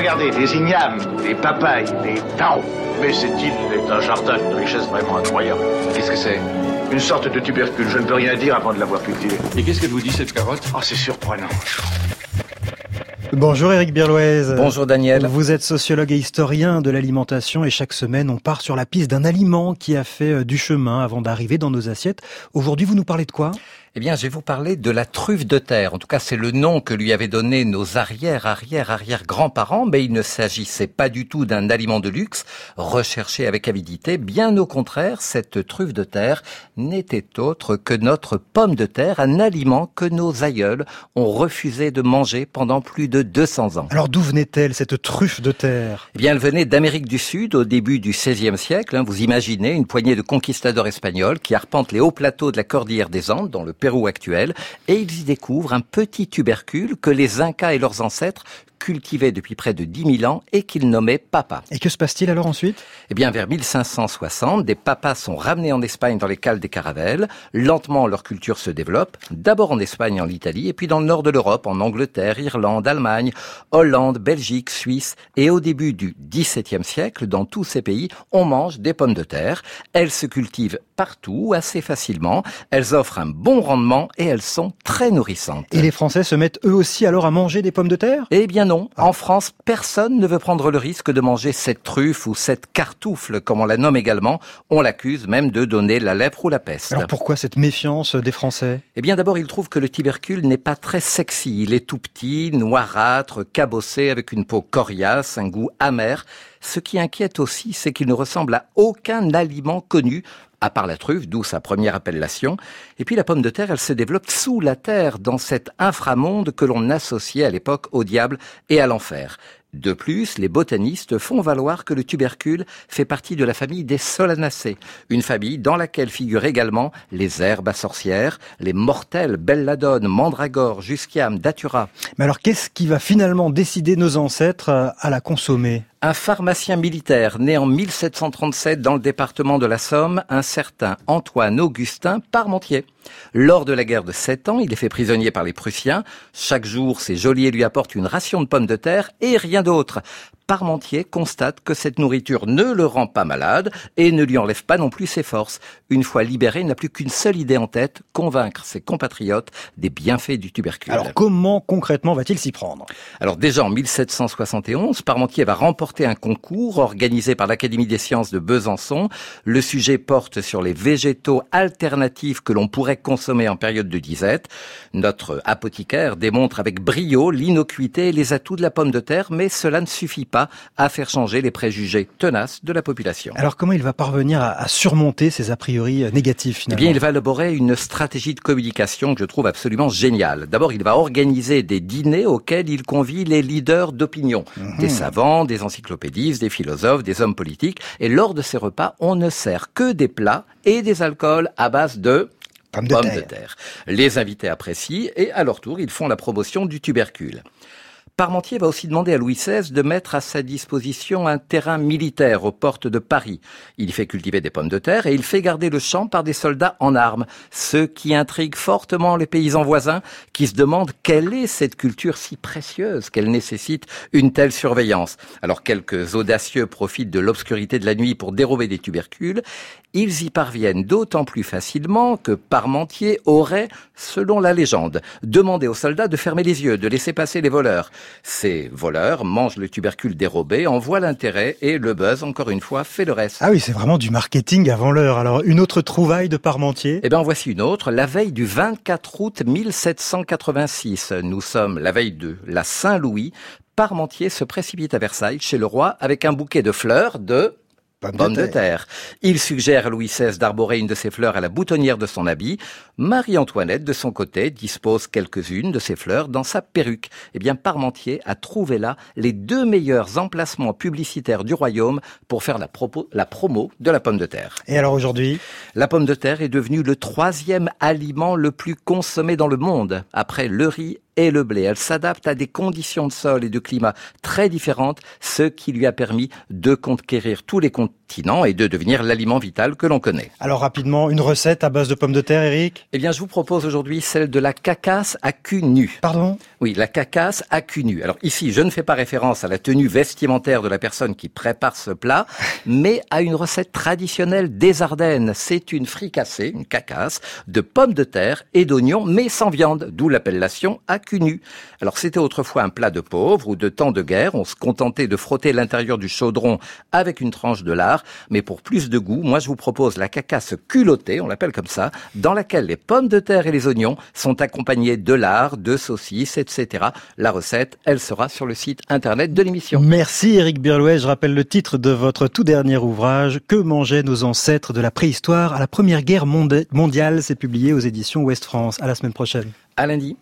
Regardez, des ignames, des papayes, des taros. Mais cette île est un jardin de richesse vraiment incroyable. Qu'est-ce que c'est Une sorte de tubercule, je ne peux rien dire avant de l'avoir cultivé. Et qu'est-ce qu'elle vous dit cette carotte Oh, c'est surprenant. Bonjour Eric Birloise. Bonjour Daniel. Vous êtes sociologue et historien de l'alimentation et chaque semaine on part sur la piste d'un aliment qui a fait euh, du chemin avant d'arriver dans nos assiettes. Aujourd'hui vous nous parlez de quoi? Eh bien, je vais vous parler de la truffe de terre. En tout cas, c'est le nom que lui avaient donné nos arrière, arrière, arrière grands-parents, mais il ne s'agissait pas du tout d'un aliment de luxe recherché avec avidité. Bien au contraire, cette truffe de terre n'était autre que notre pomme de terre, un aliment que nos aïeuls ont refusé de manger pendant plus de 200 ans. Alors d'où venait-elle, cette truffe de terre? Eh bien, elle venait d'Amérique du Sud au début du XVIe siècle. Hein. Vous imaginez une poignée de conquistadors espagnols qui arpentent les hauts plateaux de la cordillère des Andes, dans le Pérou actuel, et ils y découvrent un petit tubercule que les Incas et leurs ancêtres cultivaient depuis près de 10 000 ans et qu'ils nommaient papa. Et que se passe-t-il alors ensuite? Eh bien, vers 1560, des papas sont ramenés en Espagne dans les cales des caravelles. Lentement, leur culture se développe, d'abord en Espagne en Italie, et puis dans le nord de l'Europe, en Angleterre, Irlande, Allemagne, Hollande, Belgique, Suisse. Et au début du XVIIe siècle, dans tous ces pays, on mange des pommes de terre. Elles se cultivent partout, assez facilement. Elles offrent un bon rendement et elles sont très nourrissantes. Et les Français se mettent eux aussi alors à manger des pommes de terre? Eh bien non. En France, personne ne veut prendre le risque de manger cette truffe ou cette cartoufle, comme on la nomme également. On l'accuse même de donner la lèpre ou la peste. Alors pourquoi cette méfiance des Français? Eh bien d'abord, ils trouvent que le tubercule n'est pas très sexy. Il est tout petit, noirâtre, cabossé, avec une peau coriace, un goût amer. Ce qui inquiète aussi, c'est qu'il ne ressemble à aucun aliment connu, à part la truffe, d'où sa première appellation. Et puis la pomme de terre, elle se développe sous la terre, dans cet inframonde que l'on associait à l'époque au diable et à l'enfer. De plus, les botanistes font valoir que le tubercule fait partie de la famille des solanacées, une famille dans laquelle figurent également les herbes à sorcières, les mortels belladone, mandragore, jusquiam, datura. Mais alors qu'est-ce qui va finalement décider nos ancêtres à la consommer? Un pharmacien militaire né en 1737 dans le département de la Somme, un certain Antoine Augustin Parmentier. Lors de la guerre de Sept ans, il est fait prisonnier par les Prussiens. Chaque jour, ses geôliers lui apportent une ration de pommes de terre et rien d'autre. Parmentier constate que cette nourriture ne le rend pas malade et ne lui enlève pas non plus ses forces. Une fois libéré, il n'a plus qu'une seule idée en tête, convaincre ses compatriotes des bienfaits du tubercule. Alors comment concrètement va-t-il s'y prendre? Alors déjà en 1771, Parmentier va remporter un concours organisé par l'Académie des sciences de Besançon. Le sujet porte sur les végétaux alternatifs que l'on pourrait consommer en période de disette. Notre apothicaire démontre avec brio l'innocuité et les atouts de la pomme de terre, mais cela ne suffit pas à faire changer les préjugés tenaces de la population. Alors comment il va parvenir à, surmonter ces a priori négatifs finalement Eh bien, il va élaborer une stratégie de communication que je trouve absolument géniale. D'abord, il va organiser des dîners auxquels il convie les leaders d'opinion, mmh. des savants, des encyclopédistes, des philosophes, des hommes politiques. Et lors de ces repas, on ne sert que des plats et des alcools à base de pommes de, de terre. Les invités apprécient et à leur tour, ils font la promotion du tubercule. Parmentier va aussi demander à Louis XVI de mettre à sa disposition un terrain militaire aux portes de Paris. Il y fait cultiver des pommes de terre et il fait garder le champ par des soldats en armes, ce qui intrigue fortement les paysans voisins qui se demandent quelle est cette culture si précieuse qu'elle nécessite une telle surveillance. Alors quelques audacieux profitent de l'obscurité de la nuit pour dérober des tubercules. Ils y parviennent d'autant plus facilement que Parmentier aurait, selon la légende, demandé aux soldats de fermer les yeux, de laisser passer les voleurs. Ces voleurs mangent le tubercule dérobé, en voient l'intérêt et le buzz, encore une fois, fait le reste. Ah oui, c'est vraiment du marketing avant l'heure. Alors, une autre trouvaille de Parmentier? Eh bien, voici une autre. La veille du 24 août 1786, nous sommes la veille de la Saint-Louis, Parmentier se précipite à Versailles chez le roi avec un bouquet de fleurs de Pomme, de, terre. Il suggère à Louis XVI d'arborer une de ses fleurs à la boutonnière de son habit. Marie-Antoinette, de son côté, dispose quelques-unes de ses fleurs dans sa perruque. Eh bien, Parmentier a trouvé là les deux meilleurs emplacements publicitaires du royaume pour faire la, la promo de la pomme de terre. Et alors aujourd'hui? La pomme de terre est devenue le troisième aliment le plus consommé dans le monde, après le riz et le blé. Elle s'adapte à des conditions de sol et de climat très différentes, ce qui lui a permis de conquérir tous les pertinent et de devenir l'aliment vital que l'on connaît. Alors rapidement, une recette à base de pommes de terre, Eric? Eh bien, je vous propose aujourd'hui celle de la cacasse à cul nu. Pardon? Oui, la cacasse à cul nu. Alors ici, je ne fais pas référence à la tenue vestimentaire de la personne qui prépare ce plat, mais à une recette traditionnelle des Ardennes. C'est une fricassée, une cacasse, de pommes de terre et d'oignons, mais sans viande, d'où l'appellation à cul nu. Alors c'était autrefois un plat de pauvres ou de temps de guerre. On se contentait de frotter l'intérieur du chaudron avec une tranche de lard, mais pour plus de goût, moi je vous propose la cacasse culottée, on l'appelle comme ça, dans laquelle les pommes de terre et les oignons sont accompagnés de lard, de saucisses, etc. La recette, elle sera sur le site internet de l'émission. Merci Eric Birlouet. Je rappelle le titre de votre tout dernier ouvrage, Que mangeaient nos ancêtres de la préhistoire à la Première Guerre mondiale. C'est publié aux éditions Ouest France. À la semaine prochaine. À lundi.